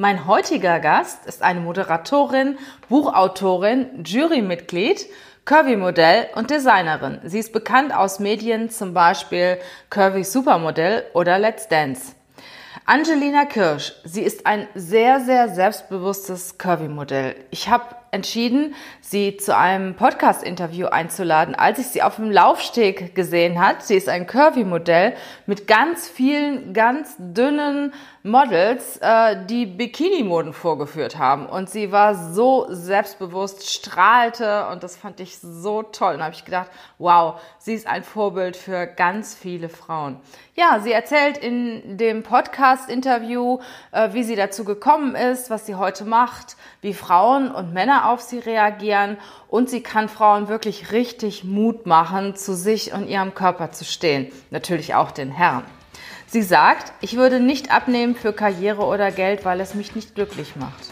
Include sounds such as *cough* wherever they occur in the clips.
Mein heutiger Gast ist eine Moderatorin, Buchautorin, Jurymitglied, Curvy-Modell und Designerin. Sie ist bekannt aus Medien, zum Beispiel Curvy Supermodell oder Let's Dance. Angelina Kirsch, sie ist ein sehr, sehr selbstbewusstes Curvy-Modell. Ich habe entschieden, sie zu einem Podcast-Interview einzuladen, als ich sie auf dem Laufsteg gesehen hat. Sie ist ein Curvy-Modell mit ganz vielen, ganz dünnen Models, äh, die Bikini-Moden vorgeführt haben. Und sie war so selbstbewusst, strahlte und das fand ich so toll. Und habe ich gedacht, wow, sie ist ein Vorbild für ganz viele Frauen. Ja, sie erzählt in dem Podcast-Interview, äh, wie sie dazu gekommen ist, was sie heute macht, wie Frauen und Männer auf sie reagieren und sie kann Frauen wirklich richtig Mut machen, zu sich und ihrem Körper zu stehen. Natürlich auch den Herren. Sie sagt, ich würde nicht abnehmen für Karriere oder Geld, weil es mich nicht glücklich macht.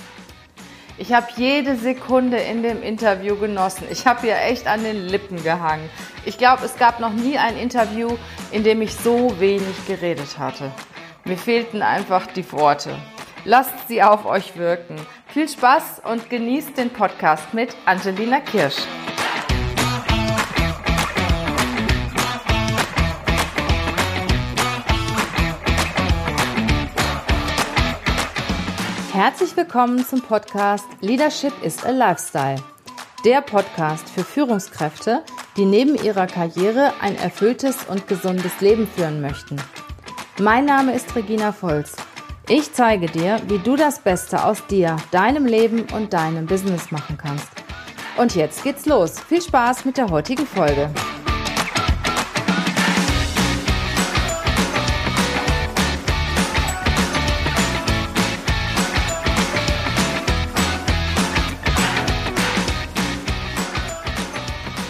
Ich habe jede Sekunde in dem Interview genossen. Ich habe ihr echt an den Lippen gehangen. Ich glaube, es gab noch nie ein Interview, in dem ich so wenig geredet hatte. Mir fehlten einfach die Worte. Lasst sie auf euch wirken. Viel Spaß und genießt den Podcast mit Angelina Kirsch. Herzlich willkommen zum Podcast Leadership is a Lifestyle. Der Podcast für Führungskräfte, die neben ihrer Karriere ein erfülltes und gesundes Leben führen möchten. Mein Name ist Regina Volz ich zeige dir, wie du das Beste aus dir, deinem Leben und deinem Business machen kannst. Und jetzt geht's los. Viel Spaß mit der heutigen Folge.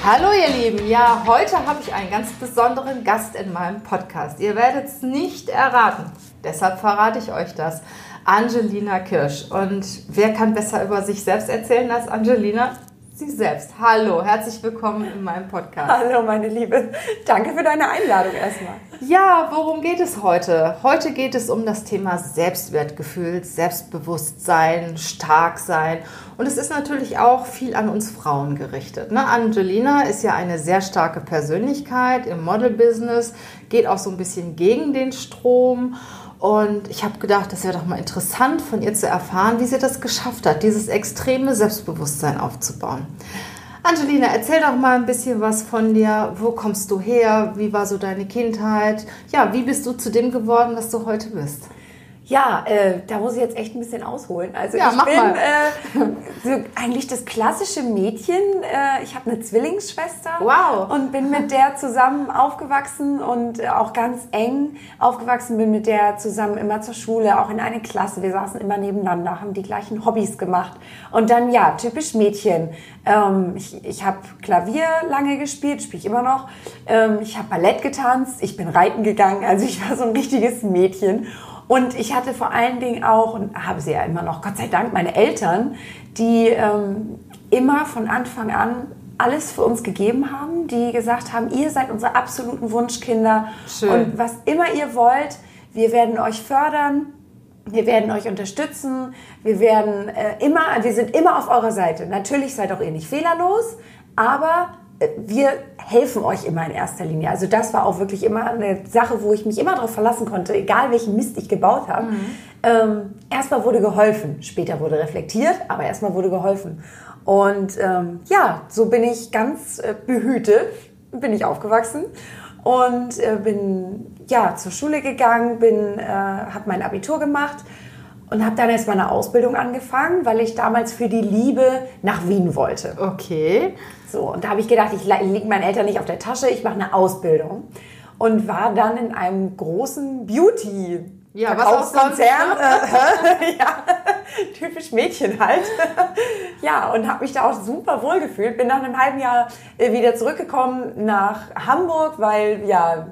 Hallo ihr Lieben, ja, heute habe ich einen ganz besonderen Gast in meinem Podcast. Ihr werdet es nicht erraten. Deshalb verrate ich euch das. Angelina Kirsch. Und wer kann besser über sich selbst erzählen als Angelina? Sie selbst. Hallo, herzlich willkommen in meinem Podcast. Hallo, meine Liebe. Danke für deine Einladung erstmal. Ja, worum geht es heute? Heute geht es um das Thema Selbstwertgefühl, Selbstbewusstsein, stark sein. Und es ist natürlich auch viel an uns Frauen gerichtet. Ne? Angelina ist ja eine sehr starke Persönlichkeit im Model-Business, geht auch so ein bisschen gegen den Strom und ich habe gedacht, das wäre doch mal interessant von ihr zu erfahren, wie sie das geschafft hat, dieses extreme Selbstbewusstsein aufzubauen. Angelina, erzähl doch mal ein bisschen was von dir. Wo kommst du her? Wie war so deine Kindheit? Ja, wie bist du zu dem geworden, was du heute bist? Ja, äh, da muss ich jetzt echt ein bisschen ausholen. Also ja, ich bin äh, so eigentlich das klassische Mädchen. Äh, ich habe eine Zwillingsschwester wow. und bin mit der zusammen aufgewachsen und äh, auch ganz eng aufgewachsen. Bin mit der zusammen immer zur Schule, auch in eine Klasse. Wir saßen immer nebeneinander, haben die gleichen Hobbys gemacht. Und dann ja, typisch Mädchen. Ähm, ich ich habe Klavier lange gespielt, spiele ich immer noch. Ähm, ich habe Ballett getanzt, ich bin reiten gegangen. Also ich war so ein richtiges Mädchen. Und ich hatte vor allen Dingen auch, und habe sie ja immer noch, Gott sei Dank, meine Eltern, die ähm, immer von Anfang an alles für uns gegeben haben, die gesagt haben, ihr seid unsere absoluten Wunschkinder. Schön. Und was immer ihr wollt, wir werden euch fördern, wir werden euch unterstützen, wir werden äh, immer, wir sind immer auf eurer Seite. Natürlich seid auch ihr nicht fehlerlos, aber wir helfen euch immer in erster Linie. Also das war auch wirklich immer eine Sache, wo ich mich immer darauf verlassen konnte, egal welchen Mist ich gebaut habe. Mhm. Ähm, erstmal wurde geholfen, später wurde reflektiert, aber erstmal wurde geholfen. Und ähm, ja, so bin ich ganz äh, behütet, bin ich aufgewachsen und äh, bin ja zur Schule gegangen, bin, äh, habe mein Abitur gemacht und habe dann erst mal eine Ausbildung angefangen, weil ich damals für die Liebe nach Wien wollte. Okay. So, und da habe ich gedacht, ich liege meinen Eltern nicht auf der Tasche, ich mache eine Ausbildung. Und war dann in einem großen Beauty ja, Verkaufskonzern. Äh, *laughs* ja, typisch Mädchen halt. *laughs* ja, und habe mich da auch super wohl gefühlt. Bin nach einem halben Jahr äh, wieder zurückgekommen nach Hamburg, weil ja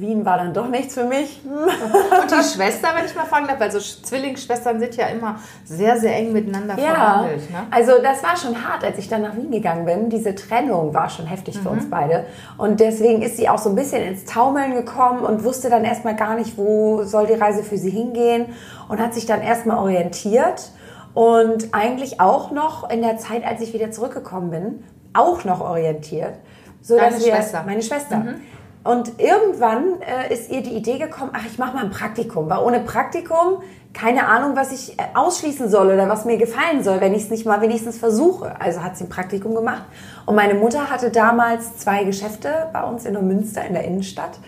Wien war dann doch nichts für mich. *laughs* Und die Schwester, wenn ich mal fragen darf, also Zwillingsschwestern sind ja immer sehr, sehr eng miteinander ja, verhandelt. Ne? Also das war schon hart, als ich dann nach Wien gegangen bin. Diese Trennung war schon heftig mhm. für uns beide. Und deswegen ist sie auch so ein bisschen ins Taumeln gekommen und wusste dann erstmal gar nicht, wo soll die Reise für sie hingehen. Und hat sich dann erstmal orientiert. Und eigentlich auch noch in der Zeit, als ich wieder zurückgekommen bin, auch noch orientiert. So, Deine Schwester? Meine Schwester. Mhm und irgendwann äh, ist ihr die Idee gekommen, ach, ich mache mal ein Praktikum. Weil ohne Praktikum keine Ahnung, was ich äh, ausschließen soll oder was mir gefallen soll, wenn ich es nicht mal wenigstens versuche. Also hat sie ein Praktikum gemacht. Und meine Mutter hatte damals zwei Geschäfte bei uns in der Münster in der Innenstadt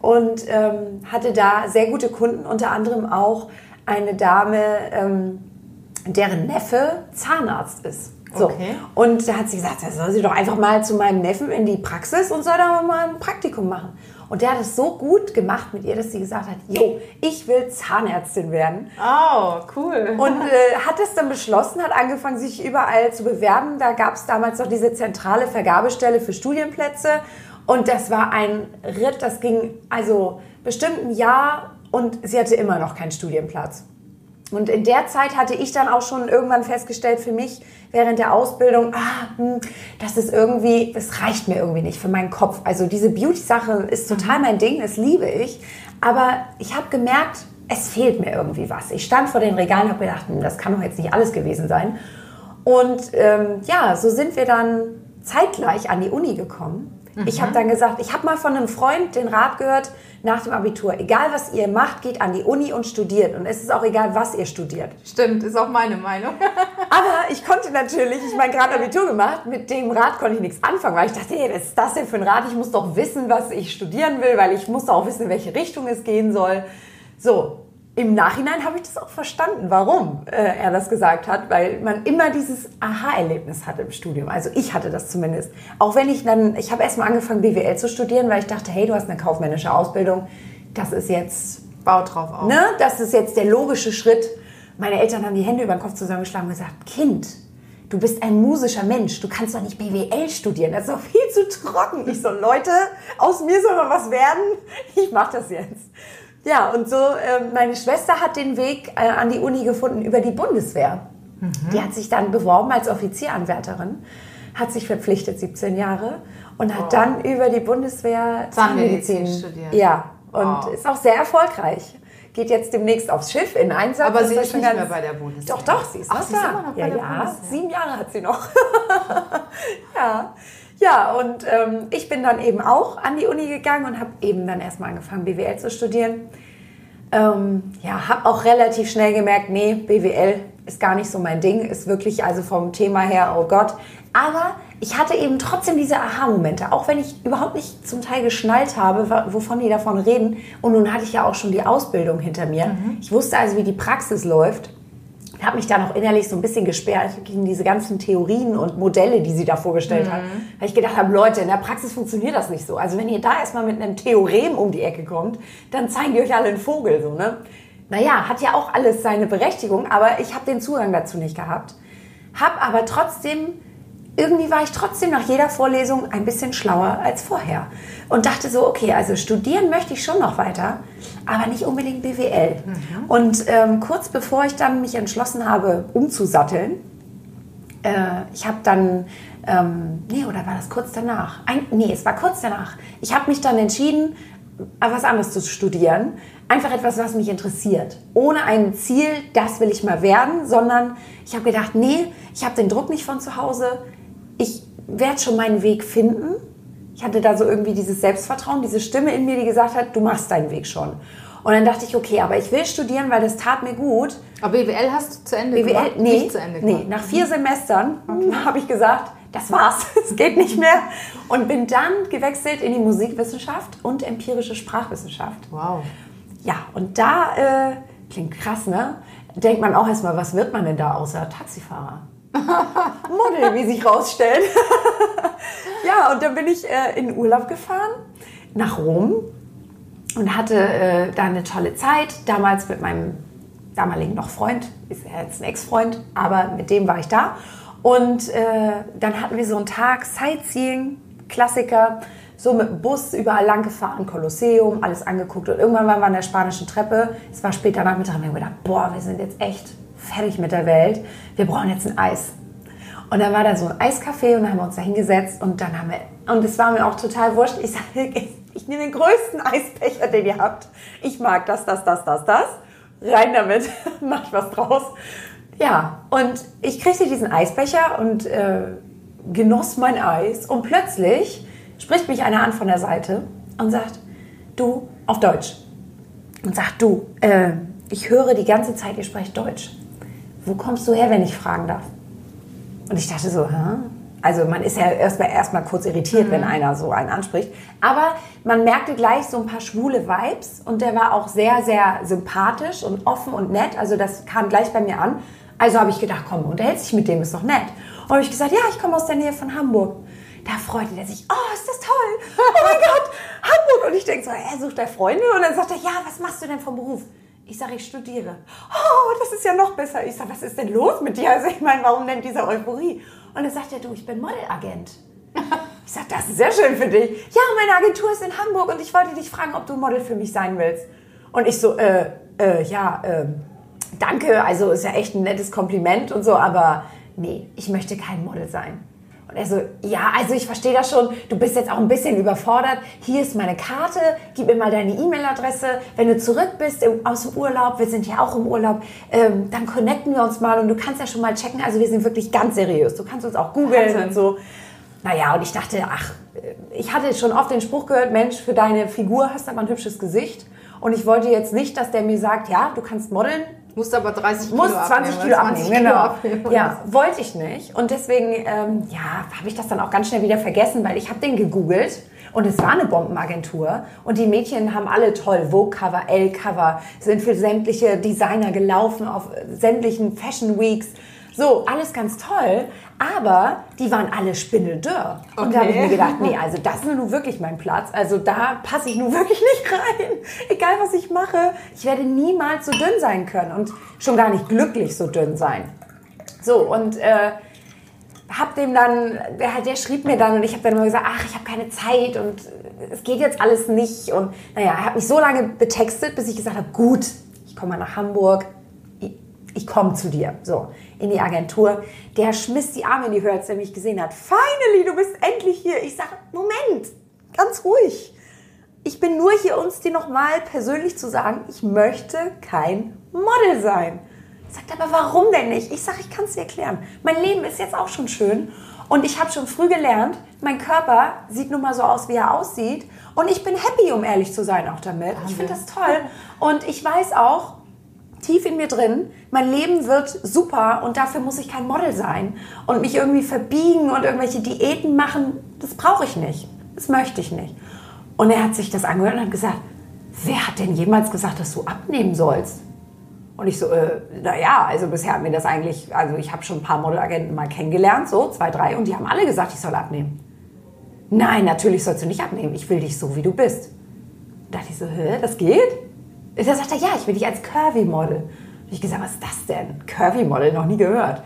und ähm, hatte da sehr gute Kunden, unter anderem auch eine Dame, ähm, deren Neffe Zahnarzt ist. So. Okay. Und da hat sie gesagt, da soll sie doch einfach mal zu meinem Neffen in die Praxis und soll da mal ein Praktikum machen. Und der hat es so gut gemacht mit ihr, dass sie gesagt hat, jo, ich will Zahnärztin werden. Oh, cool. Und äh, hat es dann beschlossen, hat angefangen, sich überall zu bewerben. Da gab es damals noch diese zentrale Vergabestelle für Studienplätze. Und das war ein Ritt, das ging also bestimmt ein Jahr und sie hatte immer noch keinen Studienplatz. Und in der Zeit hatte ich dann auch schon irgendwann festgestellt für mich während der Ausbildung, ah, hm, das ist irgendwie, das reicht mir irgendwie nicht für meinen Kopf. Also diese Beauty-Sache ist total mein Ding, das liebe ich. Aber ich habe gemerkt, es fehlt mir irgendwie was. Ich stand vor den Regalen und habe gedacht, hm, das kann doch jetzt nicht alles gewesen sein. Und ähm, ja, so sind wir dann zeitgleich an die Uni gekommen. Mhm. Ich habe dann gesagt, ich habe mal von einem Freund den Rat gehört, nach dem Abitur, egal was ihr macht, geht an die Uni und studiert. Und es ist auch egal, was ihr studiert. Stimmt, ist auch meine Meinung. *laughs* Aber ich konnte natürlich, ich meine, gerade Abitur gemacht, mit dem Rat konnte ich nichts anfangen, weil ich dachte, hey, was ist das denn für ein Rat? Ich muss doch wissen, was ich studieren will, weil ich muss auch wissen, in welche Richtung es gehen soll. So, im Nachhinein habe ich das auch verstanden, warum äh, er das gesagt hat, weil man immer dieses Aha-Erlebnis hat im Studium. Also ich hatte das zumindest. Auch wenn ich dann, ich habe erstmal angefangen BWL zu studieren, weil ich dachte, hey, du hast eine kaufmännische Ausbildung, das ist jetzt Bau drauf auf. Ne? Das ist jetzt der logische Schritt. Meine Eltern haben die Hände über den Kopf zusammengeschlagen und gesagt, Kind, du bist ein musischer Mensch, du kannst doch nicht BWL studieren, das ist doch viel zu trocken. Ich so, Leute, aus mir soll mal was werden, ich mache das jetzt. Ja, und so, äh, meine Schwester hat den Weg äh, an die Uni gefunden über die Bundeswehr. Mhm. Die hat sich dann beworben als Offizieranwärterin, hat sich verpflichtet, 17 Jahre, und hat oh. dann über die Bundeswehr Zahnmedizin studiert. Ja, und oh. ist auch sehr erfolgreich. Geht jetzt demnächst aufs Schiff in Einsatz. Aber sie ist nicht mehr bei der Bundeswehr. Doch, doch, sie ist Ach, noch sie da. Ist immer noch ja, bei der ja, Bundeswehr. sieben Jahre hat sie noch. *laughs* ja. Ja, und ähm, ich bin dann eben auch an die Uni gegangen und habe eben dann erstmal angefangen, BWL zu studieren. Ähm, ja, habe auch relativ schnell gemerkt, nee, BWL ist gar nicht so mein Ding, ist wirklich also vom Thema her, oh Gott. Aber ich hatte eben trotzdem diese Aha-Momente, auch wenn ich überhaupt nicht zum Teil geschnallt habe, wovon die davon reden. Und nun hatte ich ja auch schon die Ausbildung hinter mir. Mhm. Ich wusste also, wie die Praxis läuft habe mich da noch innerlich so ein bisschen gesperrt gegen diese ganzen Theorien und Modelle, die sie da vorgestellt mhm. hat. Weil ich gedacht habe, Leute, in der Praxis funktioniert das nicht so. Also wenn ihr da erstmal mit einem Theorem um die Ecke kommt, dann zeigen die euch alle einen Vogel. So, ne? Naja, hat ja auch alles seine Berechtigung, aber ich habe den Zugang dazu nicht gehabt. Hab aber trotzdem irgendwie war ich trotzdem nach jeder Vorlesung ein bisschen schlauer als vorher und dachte so, okay, also studieren möchte ich schon noch weiter, aber nicht unbedingt BWL. Mhm. Und ähm, kurz bevor ich dann mich entschlossen habe, umzusatteln, äh, ich habe dann, ähm, nee, oder war das kurz danach? Ein, nee, es war kurz danach. Ich habe mich dann entschieden, was anderes zu studieren. Einfach etwas, was mich interessiert. Ohne ein Ziel, das will ich mal werden, sondern ich habe gedacht, nee, ich habe den Druck nicht von zu Hause ich werde schon meinen Weg finden. Ich hatte da so irgendwie dieses Selbstvertrauen, diese Stimme in mir, die gesagt hat, du machst deinen Weg schon. Und dann dachte ich, okay, aber ich will studieren, weil das tat mir gut. Aber BWL hast du zu Ende BWL, gemacht? Nee, nicht zu Ende gemacht. nee, nach vier Semestern okay. *laughs* habe ich gesagt, das war's, *laughs* es geht nicht mehr. Und bin dann gewechselt in die Musikwissenschaft und empirische Sprachwissenschaft. Wow. Ja, und da, äh, klingt krass, ne? Denkt man auch erstmal, was wird man denn da außer Taxifahrer? *laughs* Model, wie sich rausstellt. *laughs* ja, und dann bin ich äh, in Urlaub gefahren nach Rom und hatte äh, da eine tolle Zeit. Damals mit meinem damaligen noch Freund, ist er jetzt ein Ex-Freund, aber mit dem war ich da. Und äh, dann hatten wir so einen Tag Sightseeing, Klassiker, so mit dem Bus überall lang gefahren, Kolosseum, alles angeguckt. Und irgendwann waren wir an der spanischen Treppe. Es war später Nachmittag und wir haben gedacht, boah, wir sind jetzt echt fertig mit der Welt. Wir brauchen jetzt ein Eis. Und dann war da so ein Eiscafé und dann haben wir uns da hingesetzt und dann haben wir, und es war mir auch total wurscht, ich sage, *laughs* ich nehme den größten Eisbecher, den ihr habt. Ich mag das, das, das, das, das. Rein damit, *laughs* mach ich was draus. Ja, und ich kriegte diesen Eisbecher und äh, genoss mein Eis und plötzlich spricht mich einer an von der Seite und sagt, du, auf Deutsch. Und sagt, du, äh, ich höre die ganze Zeit, ihr sprecht Deutsch. Wo kommst du her, wenn ich fragen darf? Und ich dachte so, hä? Also man ist ja erstmal erstmal kurz irritiert, mhm. wenn einer so einen anspricht. Aber man merkte gleich so ein paar schwule Vibes und der war auch sehr, sehr sympathisch und offen und nett. Also das kam gleich bei mir an. Also habe ich gedacht, komm, unterhält sich mit dem, ist doch nett. Und habe ich gesagt, ja, ich komme aus der Nähe von Hamburg. Da freute der sich, oh, ist das toll. Oh mein *laughs* Gott, Hamburg. Und ich denke so, er sucht er Freunde. Und dann sagt er, ja, was machst du denn vom Beruf? Ich sage, ich studiere. Oh, das ist ja noch besser. Ich sage, was ist denn los mit dir? Also ich meine, warum denn diese Euphorie? Und dann sagt er, du, ich bin Modelagent. Ich sage, das ist sehr schön für dich. Ja, meine Agentur ist in Hamburg und ich wollte dich fragen, ob du Model für mich sein willst. Und ich so, äh, äh, ja, äh, danke, also ist ja echt ein nettes Kompliment und so, aber nee, ich möchte kein Model sein. Und er so, ja, also ich verstehe das schon, du bist jetzt auch ein bisschen überfordert. Hier ist meine Karte, gib mir mal deine E-Mail-Adresse. Wenn du zurück bist aus dem Urlaub, wir sind ja auch im Urlaub, ähm, dann connecten wir uns mal und du kannst ja schon mal checken. Also wir sind wirklich ganz seriös. Du kannst uns auch googeln und so. Naja, und ich dachte, ach, ich hatte schon oft den Spruch gehört, Mensch, für deine Figur hast du aber ein hübsches Gesicht. Und ich wollte jetzt nicht, dass der mir sagt, ja, du kannst modeln, Musst aber 30 Kilo Muss 20 Kilo abnehmen, genau. Abnehmen. Ja, wollte ich nicht. Und deswegen, ähm, ja, habe ich das dann auch ganz schnell wieder vergessen, weil ich habe den gegoogelt und es war eine Bombenagentur und die Mädchen haben alle toll Vogue-Cover, L-Cover, sind für sämtliche Designer gelaufen auf sämtlichen Fashion Weeks so, alles ganz toll, aber die waren alle spindeldürr. Okay. Und da habe ich mir gedacht, nee, also das ist nun wirklich mein Platz. Also da passe ich nun *laughs* wirklich nicht rein. Egal, was ich mache, ich werde niemals so dünn sein können und schon gar nicht glücklich so dünn sein. So, und äh, hab dem dann, der, der schrieb mir dann und ich habe dann immer gesagt, ach, ich habe keine Zeit und es geht jetzt alles nicht. Und naja, er hat mich so lange betextet, bis ich gesagt habe, gut, ich komme mal nach Hamburg, ich komme zu dir. So, in die Agentur. Der schmiss die Arme in die Höhe, als er mich gesehen hat. Finally, du bist endlich hier. Ich sage, Moment, ganz ruhig. Ich bin nur hier, uns dir nochmal persönlich zu sagen, ich möchte kein Model sein. Sagt aber, warum denn nicht? Ich sage, ich kann es dir erklären. Mein Leben ist jetzt auch schon schön und ich habe schon früh gelernt, mein Körper sieht nun mal so aus, wie er aussieht. Und ich bin happy, um ehrlich zu sein, auch damit. Ich finde das toll. Und ich weiß auch, tief in mir drin, mein Leben wird super und dafür muss ich kein Model sein und mich irgendwie verbiegen und irgendwelche Diäten machen. Das brauche ich nicht. Das möchte ich nicht. Und er hat sich das angehört und hat gesagt, wer hat denn jemals gesagt, dass du abnehmen sollst? Und ich so, äh, naja, also bisher hat mir das eigentlich, also ich habe schon ein paar Modelagenten mal kennengelernt, so zwei, drei, und die haben alle gesagt, ich soll abnehmen. Nein, natürlich sollst du nicht abnehmen. Ich will dich so, wie du bist. Da dachte ich so, hä, das geht? Da sagt er, ja, ich will dich als Curvy-Model. Und ich gesagt, was ist das denn? Curvy-Model, noch nie gehört.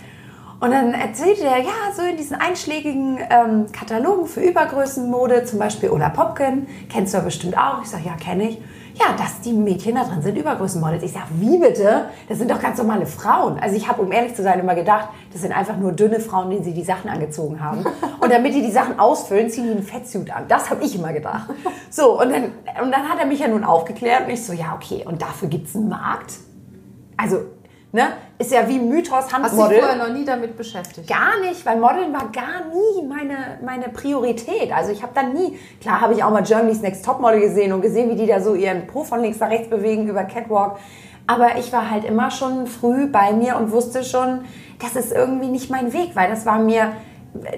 Und dann erzählte er, ja, so in diesen einschlägigen ähm, Katalogen für Übergrößenmode, zum Beispiel Ola Popken, kennst du ja bestimmt auch. Ich sage, ja, kenne ich ja, dass die Mädchen da drin sind Übergrößenmodels. Ich sage, wie bitte? Das sind doch ganz normale Frauen. Also ich habe, um ehrlich zu sein, immer gedacht, das sind einfach nur dünne Frauen, denen sie die Sachen angezogen haben. *laughs* Und damit die die Sachen ausfüllen, ziehen die einen Fettsuit an. Das habe ich immer gedacht. So, und dann, und dann hat er mich ja nun aufgeklärt und ich so, ja, okay, und dafür gibt es einen Markt? Also Ne? Ist ja wie Mythos Handmodel. Hast du dich vorher noch nie damit beschäftigt? Gar nicht, weil Modeln war gar nie meine, meine Priorität. Also ich habe da nie, klar habe ich auch mal Germany's Next Topmodel gesehen und gesehen, wie die da so ihren Po von links nach rechts bewegen über Catwalk. Aber ich war halt immer schon früh bei mir und wusste schon, das ist irgendwie nicht mein Weg, weil das war mir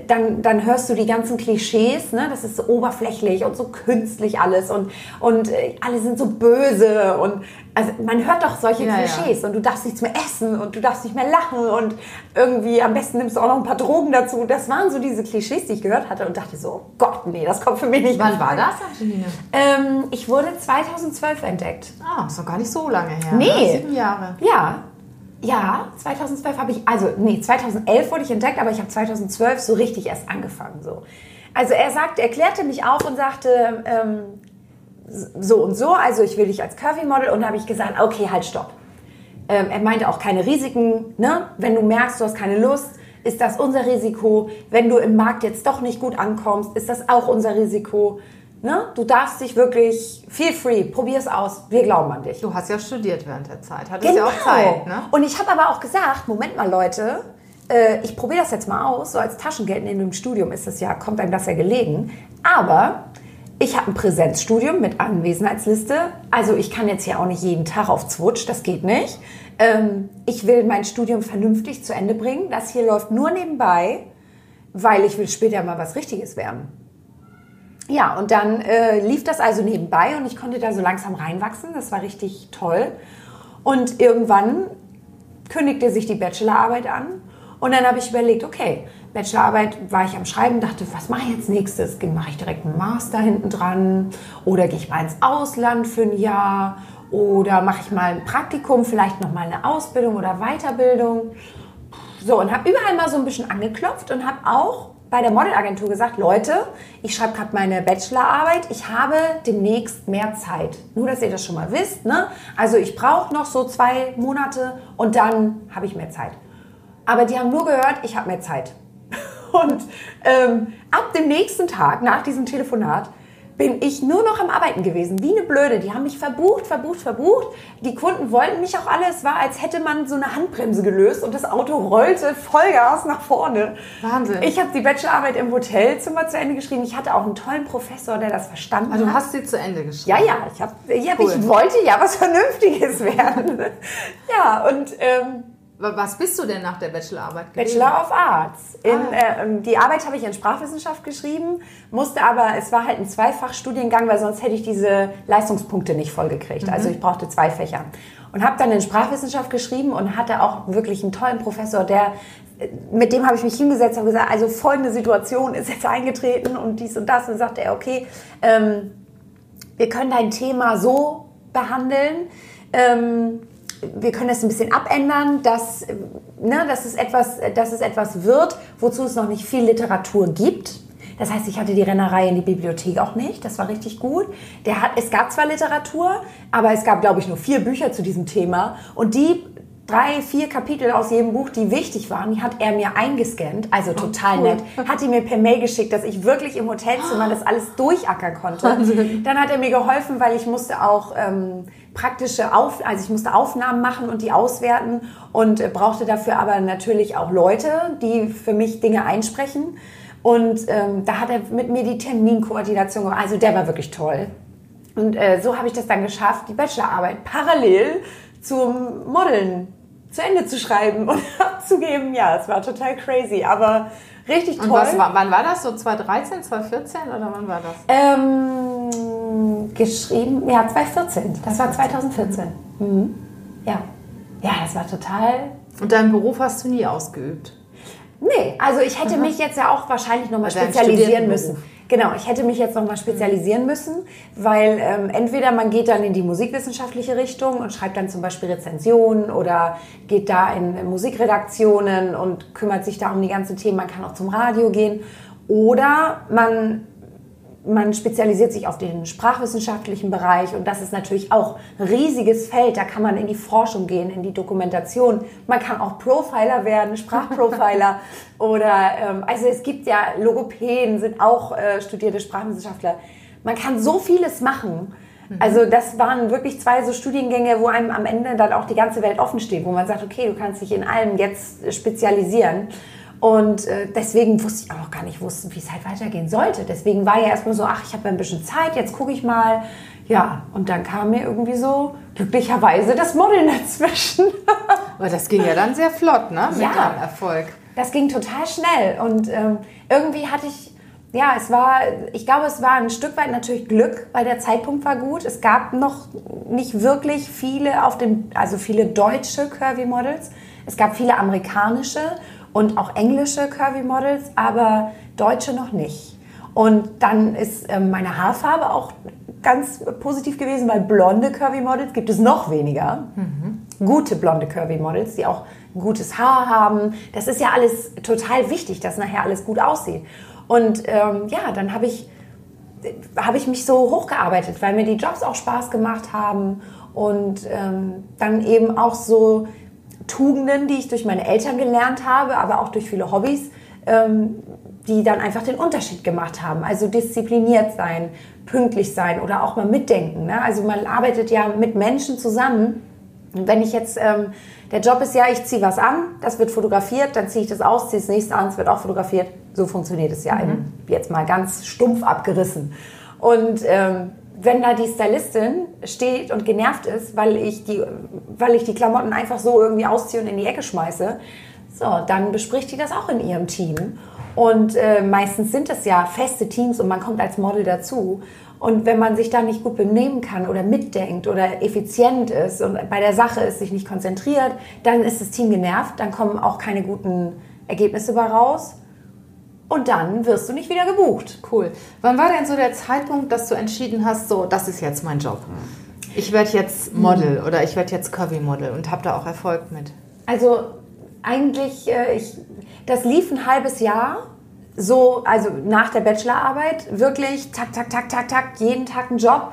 dann, dann hörst du die ganzen Klischees, ne? das ist so oberflächlich und so künstlich alles und, und äh, alle sind so böse und also man hört doch solche ja, Klischees ja. und du darfst nichts mehr essen und du darfst nicht mehr lachen und irgendwie am besten nimmst du auch noch ein paar Drogen dazu. Das waren so diese Klischees, die ich gehört hatte und dachte so, oh Gott, nee, das kommt für mich nicht. Wann war das, Angelina? Ähm, ich wurde 2012 entdeckt. Ah, ist doch gar nicht so lange her. Nee. Ne? Sieben Jahre. Ja, ja, 2012 habe ich, also nee, 2011 wurde ich entdeckt, aber ich habe 2012 so richtig erst angefangen. So. Also er sagte, er klärte mich auf und sagte, ähm, so und so, also ich will dich als Curvy-Model und habe ich gesagt, okay, halt, stopp. Ähm, er meinte auch keine Risiken, ne? Wenn du merkst, du hast keine Lust, ist das unser Risiko. Wenn du im Markt jetzt doch nicht gut ankommst, ist das auch unser Risiko. Ne? Du darfst dich wirklich, feel free, probier es aus, wir glauben an dich. Du hast ja studiert während der Zeit, hattest genau. ja auch Zeit. Ne? Und ich habe aber auch gesagt, Moment mal Leute, äh, ich probiere das jetzt mal aus, so als Taschengeld in dem Studium ist das ja, kommt einem das ja gelegen. Aber ich habe ein Präsenzstudium mit Anwesenheitsliste, also ich kann jetzt ja auch nicht jeden Tag auf Zwutsch, das geht nicht. Ähm, ich will mein Studium vernünftig zu Ende bringen. Das hier läuft nur nebenbei, weil ich will später mal was Richtiges werden. Ja, und dann äh, lief das also nebenbei und ich konnte da so langsam reinwachsen. Das war richtig toll. Und irgendwann kündigte sich die Bachelorarbeit an und dann habe ich überlegt, okay, Bachelorarbeit war ich am Schreiben, dachte, was mache ich jetzt nächstes? Mache ich direkt einen Master hinten dran oder gehe ich mal ins Ausland für ein Jahr oder mache ich mal ein Praktikum, vielleicht noch mal eine Ausbildung oder Weiterbildung? So, und habe überall mal so ein bisschen angeklopft und habe auch bei der Modelagentur gesagt, Leute, ich schreibe gerade meine Bachelorarbeit, ich habe demnächst mehr Zeit. Nur, dass ihr das schon mal wisst. Ne? Also ich brauche noch so zwei Monate und dann habe ich mehr Zeit. Aber die haben nur gehört, ich habe mehr Zeit. *laughs* Und ähm, ab dem nächsten Tag, nach diesem Telefonat, bin ich nur noch am Arbeiten gewesen, wie eine Blöde. Die haben mich verbucht, verbucht, verbucht. Die Kunden wollten mich auch alle. Es war, als hätte man so eine Handbremse gelöst und das Auto rollte Vollgas nach vorne. Wahnsinn. Ich habe die Bachelorarbeit im Hotelzimmer zu Ende geschrieben. Ich hatte auch einen tollen Professor, der das verstanden also, hat. Du hast sie zu Ende geschrieben? Ja, ja. Ich, hab, ja, cool. ich wollte ja was *laughs* Vernünftiges werden. ja, und... Ähm, was bist du denn nach der Bachelorarbeit gewesen? Bachelor of Arts. In, ah. äh, die Arbeit habe ich in Sprachwissenschaft geschrieben, musste aber, es war halt ein Zweifachstudiengang, weil sonst hätte ich diese Leistungspunkte nicht vollgekriegt. Mhm. Also ich brauchte zwei Fächer. Und habe dann in Sprachwissenschaft geschrieben und hatte auch wirklich einen tollen Professor, der mit dem habe ich mich hingesetzt und gesagt, also folgende Situation ist jetzt eingetreten und dies und das. Und sagte er, okay, ähm, wir können dein Thema so behandeln. Ähm, wir können das ein bisschen abändern, dass, ne, dass, es etwas, dass es etwas wird, wozu es noch nicht viel Literatur gibt. Das heißt, ich hatte die Rennerei in die Bibliothek auch nicht. Das war richtig gut. Der hat, es gab zwar Literatur, aber es gab, glaube ich, nur vier Bücher zu diesem Thema. Und die drei, vier Kapitel aus jedem Buch, die wichtig waren, die hat er mir eingescannt, also total oh, cool. nett. Hat die mir per Mail geschickt, dass ich wirklich im Hotelzimmer das alles durchackern konnte. Wahnsinn. Dann hat er mir geholfen, weil ich musste auch ähm, praktische Auf, also ich musste Aufnahmen machen und die auswerten und äh, brauchte dafür aber natürlich auch Leute, die für mich Dinge einsprechen. Und ähm, da hat er mit mir die Terminkoordination gemacht. Also der war wirklich toll. Und äh, so habe ich das dann geschafft, die Bachelorarbeit parallel zum Modeln zu Ende zu schreiben *laughs* und abzugeben. Ja, es war total crazy, aber richtig toll. Und was, wann war das? So 2013, 2014 oder wann war das? Ähm, geschrieben, ja, 2014. Das war 2014. Mhm. Ja. Ja, das war total. Und deinen Beruf hast du nie ausgeübt? Nee, also ich hätte Aha. mich jetzt ja auch wahrscheinlich nochmal spezialisieren müssen. Genau, ich hätte mich jetzt nochmal spezialisieren müssen, weil ähm, entweder man geht dann in die musikwissenschaftliche Richtung und schreibt dann zum Beispiel Rezensionen oder geht da in Musikredaktionen und kümmert sich da um die ganzen Themen. Man kann auch zum Radio gehen. Oder man man spezialisiert sich auf den sprachwissenschaftlichen Bereich und das ist natürlich auch ein riesiges Feld. Da kann man in die Forschung gehen, in die Dokumentation. Man kann auch Profiler werden, Sprachprofiler *laughs* oder ähm, also es gibt ja Logopäden, sind auch äh, studierte Sprachwissenschaftler. Man kann so vieles machen. Mhm. Also das waren wirklich zwei so Studiengänge, wo einem am Ende dann auch die ganze Welt offen steht, wo man sagt, okay, du kannst dich in allem jetzt spezialisieren. Und äh, deswegen wusste ich auch noch gar nicht, wie es halt weitergehen sollte. Deswegen war ja erstmal so, ach, ich habe ein bisschen Zeit, jetzt gucke ich mal. Ja, und dann kam mir irgendwie so glücklicherweise das Modeln *laughs* dazwischen. Aber das ging ja dann sehr flott, ne? Mit ja, deinem Erfolg. Das ging total schnell. Und ähm, irgendwie hatte ich, ja, es war, ich glaube, es war ein Stück weit natürlich Glück, weil der Zeitpunkt war gut. Es gab noch nicht wirklich viele auf dem, also viele deutsche Curvy Models. Es gab viele amerikanische und auch englische Curvy Models, aber deutsche noch nicht. Und dann ist ähm, meine Haarfarbe auch ganz positiv gewesen, weil blonde Curvy Models gibt es noch weniger. Mhm. Gute blonde Curvy Models, die auch gutes Haar haben. Das ist ja alles total wichtig, dass nachher alles gut aussieht. Und ähm, ja, dann habe ich, hab ich mich so hochgearbeitet, weil mir die Jobs auch Spaß gemacht haben und ähm, dann eben auch so Tugenden, die ich durch meine Eltern gelernt habe, aber auch durch viele Hobbys, ähm, die dann einfach den Unterschied gemacht haben. Also diszipliniert sein, pünktlich sein oder auch mal mitdenken. Ne? Also man arbeitet ja mit Menschen zusammen. Und wenn ich jetzt, ähm, der Job ist ja, ich ziehe was an, das wird fotografiert, dann ziehe ich das aus, ziehe das nächste an, es wird auch fotografiert. So funktioniert es ja mhm. jetzt mal ganz stumpf abgerissen. Und ähm, wenn da die Stylistin steht und genervt ist, weil ich die, weil ich die Klamotten einfach so irgendwie ausziehe und in die Ecke schmeiße, so, dann bespricht die das auch in ihrem Team. Und äh, meistens sind es ja feste Teams und man kommt als Model dazu. Und wenn man sich da nicht gut benehmen kann oder mitdenkt oder effizient ist und bei der Sache ist, sich nicht konzentriert, dann ist das Team genervt, dann kommen auch keine guten Ergebnisse raus. Und dann wirst du nicht wieder gebucht. Cool. Wann war denn so der Zeitpunkt, dass du entschieden hast, so, das ist jetzt mein Job? Ich werde jetzt Model mhm. oder ich werde jetzt Curvy-Model und habe da auch Erfolg mit. Also eigentlich, äh, ich, das lief ein halbes Jahr. So, also nach der Bachelorarbeit, wirklich tak, tak, tak, tak, tak, jeden Tag einen Job.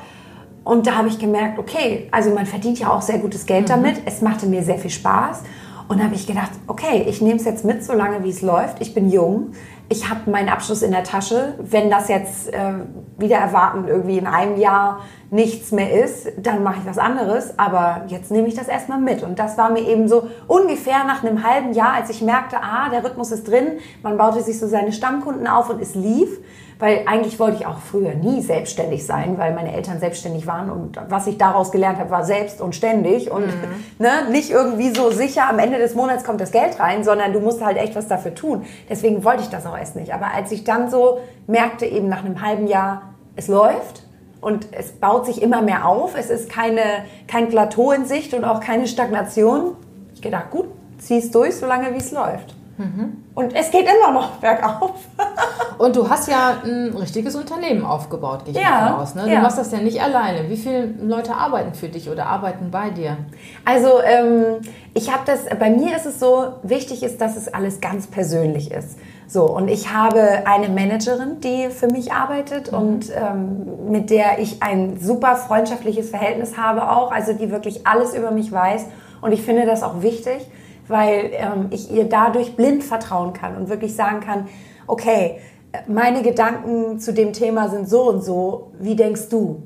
Und da habe ich gemerkt, okay, also man verdient ja auch sehr gutes Geld mhm. damit. Es machte mir sehr viel Spaß. Und da habe ich gedacht, okay, ich nehme es jetzt mit, solange wie es läuft. Ich bin jung ich habe meinen Abschluss in der Tasche. Wenn das jetzt äh, wieder erwarten irgendwie in einem Jahr nichts mehr ist, dann mache ich was anderes. Aber jetzt nehme ich das erstmal mit. Und das war mir eben so ungefähr nach einem halben Jahr, als ich merkte, ah, der Rhythmus ist drin. Man baute sich so seine Stammkunden auf und es lief. Weil eigentlich wollte ich auch früher nie selbstständig sein, weil meine Eltern selbstständig waren und was ich daraus gelernt habe, war selbst und ständig und mhm. *laughs* ne, nicht irgendwie so sicher, am Ende des Monats kommt das Geld rein, sondern du musst halt echt was dafür tun. Deswegen wollte ich das auch erst nicht. Aber als ich dann so merkte, eben nach einem halben Jahr, es läuft, und es baut sich immer mehr auf. Es ist keine, kein Plateau in Sicht und auch keine Stagnation. Ich gedacht, gut, zieh es durch, solange wie es läuft. Mhm. Und es geht immer noch bergauf. Und du hast ja ein richtiges Unternehmen aufgebaut, gehe ich ja, davon aus. Ne? Du ja. machst das ja nicht alleine. Wie viele Leute arbeiten für dich oder arbeiten bei dir? Also ähm, ich habe das, bei mir ist es so, wichtig ist, dass es alles ganz persönlich ist. So, und ich habe eine Managerin, die für mich arbeitet mhm. und ähm, mit der ich ein super freundschaftliches Verhältnis habe auch, also die wirklich alles über mich weiß. Und ich finde das auch wichtig weil ähm, ich ihr dadurch blind vertrauen kann und wirklich sagen kann, okay, meine Gedanken zu dem Thema sind so und so, wie denkst du?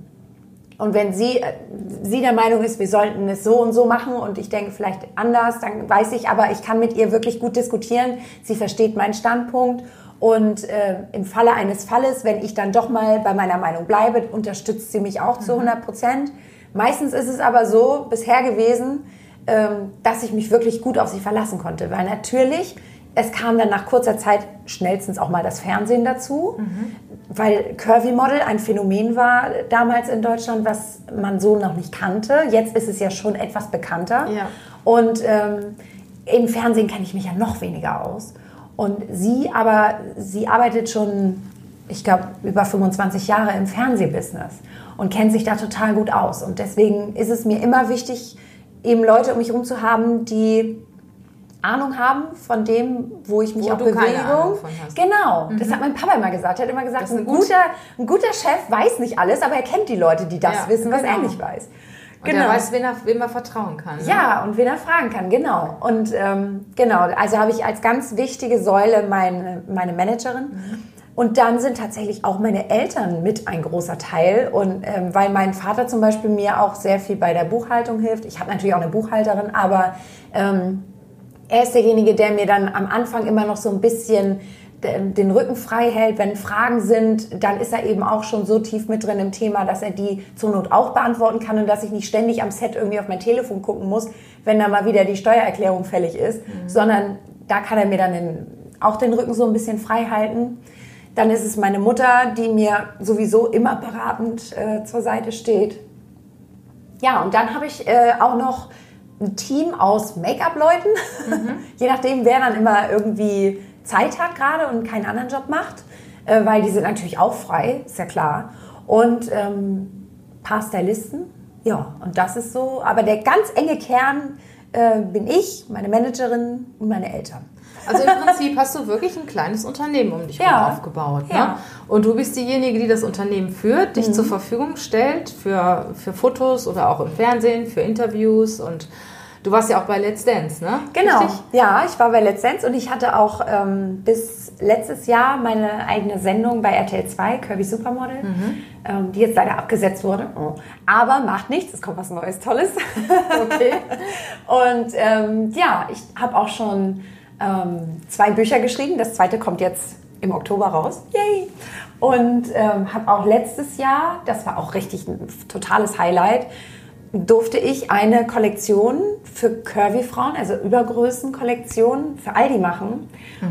Und wenn sie, äh, sie der Meinung ist, wir sollten es so und so machen und ich denke vielleicht anders, dann weiß ich, aber ich kann mit ihr wirklich gut diskutieren. Sie versteht meinen Standpunkt und äh, im Falle eines Falles, wenn ich dann doch mal bei meiner Meinung bleibe, unterstützt sie mich auch zu 100 mhm. Prozent. Meistens ist es aber so bisher gewesen, ähm, dass ich mich wirklich gut auf sie verlassen konnte. Weil natürlich, es kam dann nach kurzer Zeit schnellstens auch mal das Fernsehen dazu, mhm. weil Curvy Model ein Phänomen war damals in Deutschland, was man so noch nicht kannte. Jetzt ist es ja schon etwas bekannter. Ja. Und ähm, im Fernsehen kenne ich mich ja noch weniger aus. Und sie aber, sie arbeitet schon, ich glaube, über 25 Jahre im Fernsehbusiness und kennt sich da total gut aus. Und deswegen ist es mir immer wichtig, eben Leute um mich herum zu haben, die Ahnung haben von dem, wo ich mich wo auch bewege. Genau, mhm. das hat mein Papa immer gesagt. Er hat immer gesagt, ein guter, ein guter Chef weiß nicht alles, aber er kennt die Leute, die das ja, wissen, was genau. er nicht weiß. Und genau. er weiß, wen er, wem er vertrauen kann. Ne? Ja, und wen er fragen kann, genau. Und ähm, genau, also habe ich als ganz wichtige Säule meine, meine Managerin. Mhm. Und dann sind tatsächlich auch meine Eltern mit ein großer Teil. Und ähm, weil mein Vater zum Beispiel mir auch sehr viel bei der Buchhaltung hilft. Ich habe natürlich auch eine Buchhalterin, aber ähm, er ist derjenige, der mir dann am Anfang immer noch so ein bisschen den Rücken frei hält. Wenn Fragen sind, dann ist er eben auch schon so tief mit drin im Thema, dass er die zur Not auch beantworten kann und dass ich nicht ständig am Set irgendwie auf mein Telefon gucken muss, wenn da mal wieder die Steuererklärung fällig ist, mhm. sondern da kann er mir dann den, auch den Rücken so ein bisschen frei halten. Dann ist es meine Mutter, die mir sowieso immer beratend äh, zur Seite steht. Ja, und dann habe ich äh, auch noch ein Team aus Make-up-Leuten, mhm. *laughs* je nachdem, wer dann immer irgendwie Zeit hat gerade und keinen anderen Job macht, äh, weil die sind natürlich auch frei, ist ja klar. Und ähm, paar Stylisten, ja, und das ist so. Aber der ganz enge Kern äh, bin ich, meine Managerin und meine Eltern. Also im Prinzip hast du wirklich ein kleines Unternehmen um dich herum Ja. aufgebaut. Ne? Ja. Und du bist diejenige, die das Unternehmen führt, dich zur Verfügung stellt für, für Fotos oder auch im Fernsehen, für Interviews. Und du warst ja auch bei Let's Dance, ne? Genau. Richtig? Ja, ich war bei Let's Dance und ich hatte auch ähm, bis letztes Jahr meine eigene Sendung bei RTL 2, Kirby Supermodel, ähm, die jetzt leider abgesetzt wurde. Oh. Aber macht nichts, es kommt was Neues, Tolles. Okay. *laughs* Und ähm, ja, ich habe auch schon ähm, zwei Bücher geschrieben. Das zweite kommt jetzt im Oktober raus. Yay! Und ähm, habe auch letztes Jahr, das war auch richtig ein totales Highlight, durfte ich eine Kollektion für Curvy-Frauen, also Übergrößen-Kollektion für Aldi machen.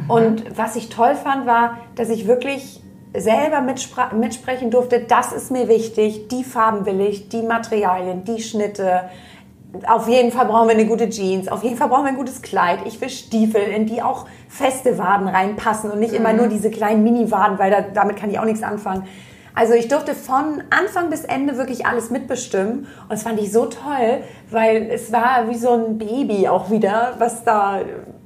Und was ich toll fand, war, dass ich wirklich selber mitsprechen durfte, das ist mir wichtig, die Farben will ich, die Materialien, die Schnitte. Auf jeden Fall brauchen wir eine gute Jeans, auf jeden Fall brauchen wir ein gutes Kleid. Ich will Stiefel, in die auch feste Waden reinpassen und nicht immer nur diese kleinen Mini-Waden, weil da, damit kann ich auch nichts anfangen. Also ich durfte von Anfang bis Ende wirklich alles mitbestimmen und das fand ich so toll, weil es war wie so ein Baby auch wieder, was da,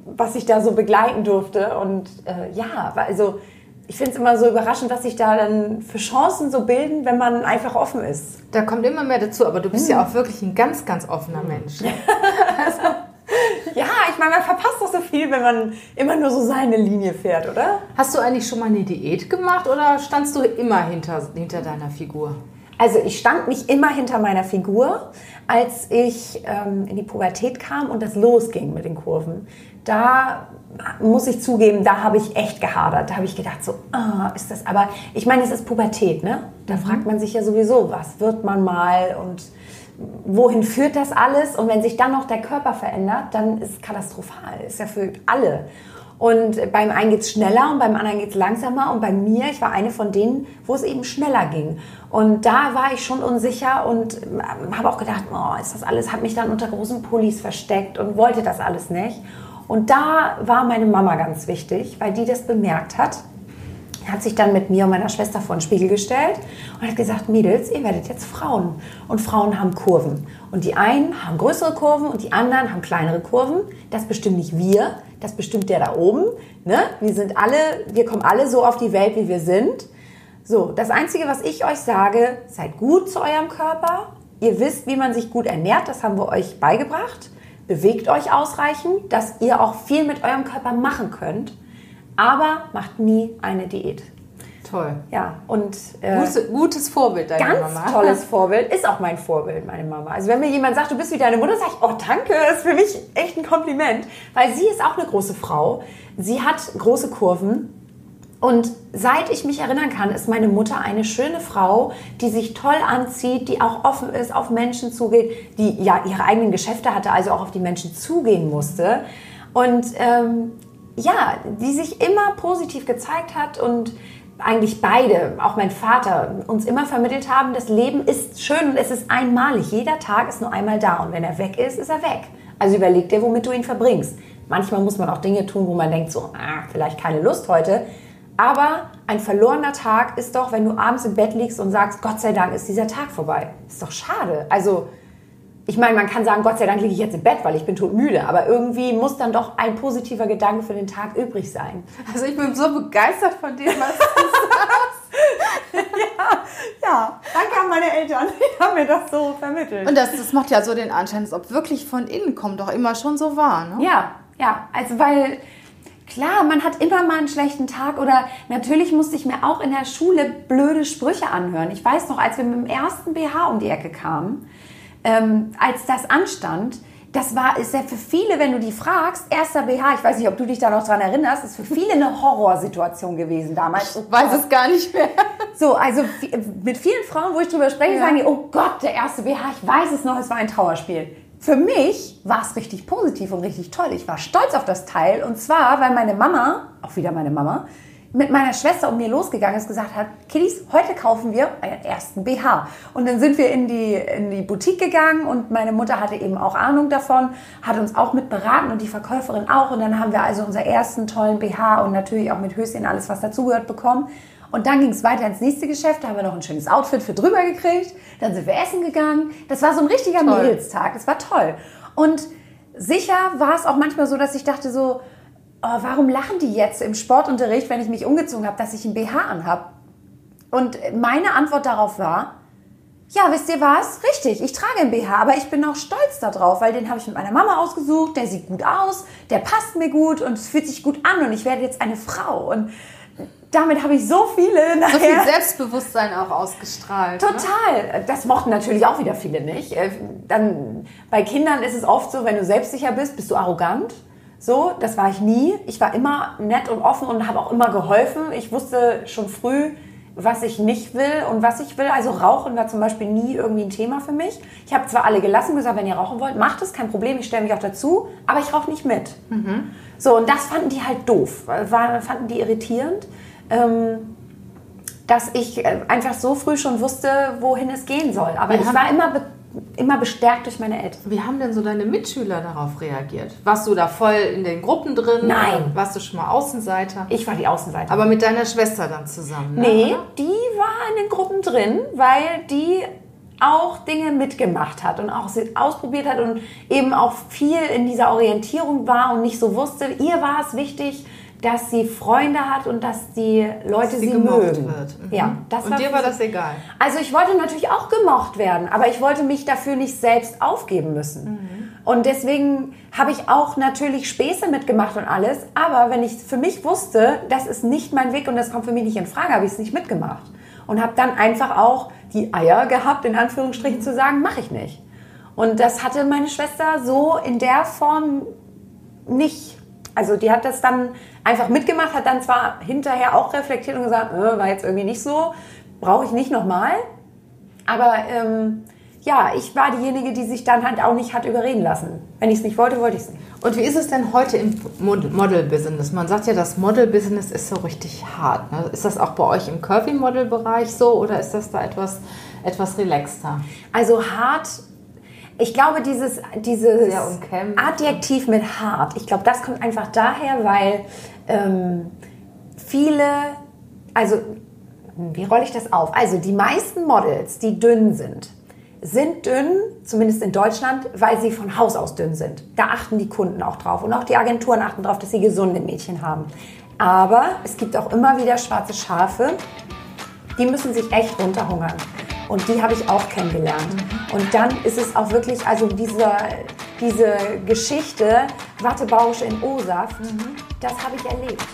was ich da so begleiten durfte und äh, ja, also ich finde es immer so überraschend, was sich da dann für Chancen so bilden, wenn man einfach offen ist. Da kommt immer mehr dazu, aber du bist ja auch wirklich ein ganz, ganz offener Mensch. Ich *laughs* meine, man verpasst doch so viel, wenn man immer nur so seine Linie fährt, oder? Hast du eigentlich schon mal eine Diät gemacht oder standst du immer hinter, hinter deiner Figur? Also ich stand nicht immer hinter meiner Figur, als ich ähm, in die Pubertät kam und das losging mit den Kurven. Da muss ich zugeben, da habe ich echt gehadert. Da habe ich gedacht, so, ah, ist das, aber ich meine, es ist Pubertät, ne? Da fragt man sich ja sowieso, was wird man mal und wohin führt das alles? Und wenn sich dann noch der Körper verändert, dann ist es katastrophal. Ist ja für alle. Und beim einen geht es schneller und beim anderen geht es langsamer. Und bei mir, ich war eine von denen, wo es eben schneller ging. Und da war ich schon unsicher und habe auch gedacht, oh, ist das alles, habe mich dann unter großen Pullis versteckt und wollte das alles nicht. Und da war meine Mama ganz wichtig, weil die das bemerkt hat hat sich dann mit mir und meiner Schwester vor den Spiegel gestellt und hat gesagt, Mädels, ihr werdet jetzt Frauen. Und Frauen haben Kurven. Und die einen haben größere Kurven und die anderen haben kleinere Kurven. Das bestimmen nicht wir, das bestimmt der da oben. Ne? Wir sind alle, wir kommen alle so auf die Welt, wie wir sind. So, das Einzige, was ich euch sage, seid gut zu eurem Körper. Ihr wisst, wie man sich gut ernährt, das haben wir euch beigebracht. Bewegt euch ausreichend, dass ihr auch viel mit eurem Körper machen könnt. Aber macht nie eine Diät. Toll. Ja, und äh, Gutes, gutes Vorbild, deine ganz Mama. tolles Vorbild, ist auch mein Vorbild, meine Mama. Also wenn mir jemand sagt, du bist wie deine Mutter, sage ich, oh danke, das ist für mich echt ein Kompliment. Weil sie ist auch eine große Frau. Sie hat große Kurven. Und seit ich mich erinnern kann, ist meine Mutter eine schöne Frau, die sich toll anzieht, die auch offen ist, auf Menschen zugeht, die ja ihre eigenen Geschäfte hatte, also auch auf die Menschen zugehen musste. Und ähm, ja, die sich immer positiv gezeigt hat und eigentlich beide, auch mein Vater, uns immer vermittelt haben, das Leben ist schön und es ist einmalig. Jeder Tag ist nur einmal da und wenn er weg ist, ist er weg. Also überleg dir, womit du ihn verbringst. Manchmal muss man auch Dinge tun, wo man denkt, so, ah, vielleicht keine Lust heute. Aber ein verlorener Tag ist doch, wenn du abends im Bett liegst und sagst, Gott sei Dank ist dieser Tag vorbei. Ist doch schade. Also, ich meine, man kann sagen, Gott sei Dank liege ich jetzt im Bett, weil ich bin todmüde. Aber irgendwie muss dann doch ein positiver Gedanke für den Tag übrig sein. Also ich bin so begeistert von dem, was du *laughs* Ja, danke an meine Eltern. Die haben mir das so vermittelt. Und das, das macht ja so den Anschein, als ob wirklich von innen kommt, doch immer schon so war, ne? Ja, ja, also weil klar, man hat immer mal einen schlechten Tag oder natürlich musste ich mir auch in der Schule blöde Sprüche anhören. Ich weiß noch, als wir mit dem ersten BH um die Ecke kamen, ähm, als das anstand, das war, ist ja für viele, wenn du die fragst, erster BH, ich weiß nicht, ob du dich da noch dran erinnerst, ist für viele eine Horrorsituation gewesen damals. Ich weiß es gar nicht mehr. So, also mit vielen Frauen, wo ich drüber spreche, Ja. sagen die, oh Gott, der erste BH, ich weiß es noch, es war ein Trauerspiel. Für mich war es richtig positiv und richtig toll. Ich war stolz auf das Teil und zwar, weil meine Mama, auch wieder meine Mama, mit meiner Schwester und mir losgegangen ist, gesagt hat, Kiddies, heute kaufen wir einen ersten BH. Und dann sind wir in die, in die Boutique gegangen und meine Mutter hatte eben auch Ahnung davon, hat uns auch mit beraten und die Verkäuferin auch. Und dann haben wir also unseren ersten tollen BH und natürlich auch mit Höschen alles, was dazugehört, bekommen. Und dann ging es weiter ins nächste Geschäft, da haben wir noch ein schönes Outfit für drüber gekriegt. Dann sind wir essen gegangen. Das war so ein richtiger Toll. Mädelstag, das war toll. Und sicher war es auch manchmal so, dass ich dachte so, oh, warum lachen die jetzt im Sportunterricht, wenn ich mich umgezogen habe, dass ich einen BH anhab? Und meine Antwort darauf war, ja, wisst ihr was? Richtig, ich trage einen BH, aber ich bin auch stolz darauf, weil den habe ich mit meiner Mama ausgesucht, der sieht gut aus, der passt mir gut und es fühlt sich gut an und ich werde jetzt eine Frau. Und damit habe ich so viele nachher. So viel Selbstbewusstsein auch ausgestrahlt. Ne? Total. Ne? Das mochten natürlich auch wieder viele nicht. Äh, dann, bei Kindern ist es oft so, wenn du selbstsicher bist, bist du arrogant. So, das war ich nie. Ich war immer nett und offen und habe auch immer geholfen. Ich wusste schon früh, was ich nicht will und was ich will. Also Rauchen war zum Beispiel nie irgendwie ein Thema für mich. Ich habe zwar alle gelassen und gesagt, wenn ihr rauchen wollt, macht es, kein Problem, ich stelle mich auch dazu, aber ich rauche nicht mit. Mhm. So, und das fanden die halt doof, war, fanden die irritierend, ähm, dass ich äh, einfach so früh schon wusste, wohin es gehen soll. Aber Wir ich war immer immer bestärkt durch meine Eltern. Wie haben denn so deine Mitschüler darauf reagiert? Warst du da voll in den Gruppen drin? Nein. Warst du schon mal Außenseiter? Ich war die Außenseiter. Aber mit deiner Schwester dann zusammen? Ne? Nee, die war in den Gruppen drin, weil die auch Dinge mitgemacht hat und auch ausprobiert hat und eben auch viel in dieser Orientierung war und nicht so wusste. Ihr war es wichtig, dass sie Freunde hat und dass die Leute dass sie, sie mögen. Wird. Mhm. Ja, das und war dir war das egal? Also ich wollte natürlich auch gemocht werden, aber ich wollte mich dafür nicht selbst aufgeben müssen. Mhm. Und deswegen habe ich auch natürlich Späße mitgemacht und alles, aber wenn ich für mich wusste, das ist nicht mein Weg und das kommt für mich nicht in Frage, habe ich es nicht mitgemacht. Und habe dann einfach auch die Eier gehabt, in Anführungsstrichen zu sagen, mache ich nicht. Und das hatte meine Schwester so in der Form nicht. Also die hat das dann einfach mitgemacht, hat dann zwar hinterher auch reflektiert und gesagt, äh, war jetzt irgendwie nicht so, brauche ich nicht nochmal. Aber ähm, ja, ich war diejenige, die sich dann halt auch nicht hat überreden lassen. Wenn ich es nicht wollte, wollte ich es nicht. Und wie ist es denn heute im Model-Business? Man sagt ja, das Model-Business ist so richtig hart. Ne? Ist das auch bei euch im Curvy-Model-Bereich so oder ist das da etwas, etwas relaxter? Also hart ich glaube, dieses, dieses Adjektiv mit hart, ich glaube, das kommt einfach daher, weil ähm, viele, also wie rolle ich das auf? Also die meisten Models, die dünn sind, sind dünn, zumindest in Deutschland, weil sie von Haus aus dünn sind. Da achten die Kunden auch drauf und auch die Agenturen achten darauf, dass sie gesunde Mädchen haben. Aber es gibt auch immer wieder schwarze Schafe, die müssen sich echt runterhungern. Und die habe ich auch kennengelernt. Und dann ist es auch wirklich, also diese, diese Geschichte, Wattebausch in O-Saft, mhm. das habe ich erlebt.